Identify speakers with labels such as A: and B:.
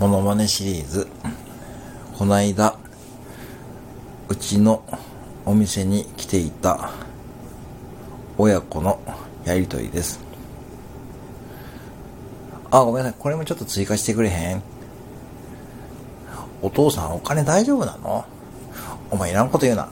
A: モノマネシリーズ。この間、うちのお店に来ていた親子のやりとりです。あ、ごめんなさい。これもちょっと追加してくれへん？お父さんお金大丈夫なの？お前いらんこと言うな。